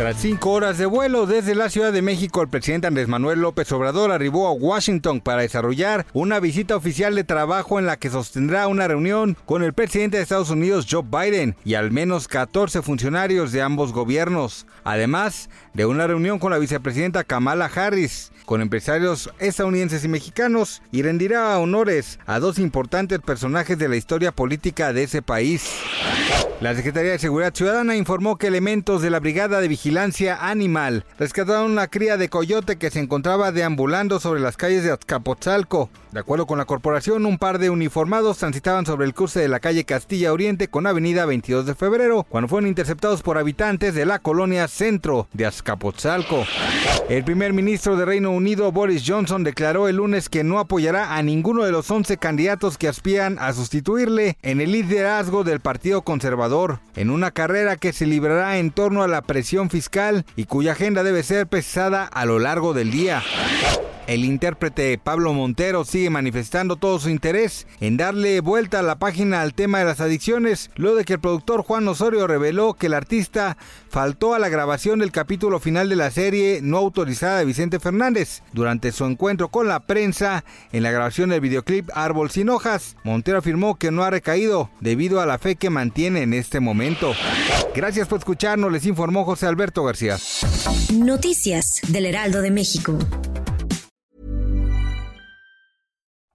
Tras cinco horas de vuelo desde la Ciudad de México, el presidente Andrés Manuel López Obrador arribó a Washington para desarrollar una visita oficial de trabajo en la que sostendrá una reunión con el presidente de Estados Unidos, Joe Biden, y al menos 14 funcionarios de ambos gobiernos, además de una reunión con la vicepresidenta Kamala Harris, con empresarios estadounidenses y mexicanos, y rendirá honores a dos importantes personajes de la historia política de ese país. La Secretaría de Seguridad Ciudadana informó que elementos de la Brigada de Vigilancia Animal rescataron una cría de coyote que se encontraba deambulando sobre las calles de Azcapotzalco. De acuerdo con la corporación, un par de uniformados transitaban sobre el cruce de la calle Castilla Oriente con Avenida 22 de Febrero, cuando fueron interceptados por habitantes de la colonia centro de Azcapotzalco. El primer ministro de Reino Unido, Boris Johnson, declaró el lunes que no apoyará a ninguno de los 11 candidatos que aspiran a sustituirle en el liderazgo del Partido Conservador, en una carrera que se librará en torno a la presión fiscal y cuya agenda debe ser pesada a lo largo del día. El intérprete Pablo Montero sigue manifestando todo su interés en darle vuelta a la página al tema de las adicciones, luego de que el productor Juan Osorio reveló que el artista faltó a la grabación del capítulo final de la serie no autorizada de Vicente Fernández. Durante su encuentro con la prensa en la grabación del videoclip Árbol sin hojas, Montero afirmó que no ha recaído debido a la fe que mantiene en este momento. Gracias por escucharnos, les informó José Alberto García. Noticias del Heraldo de México.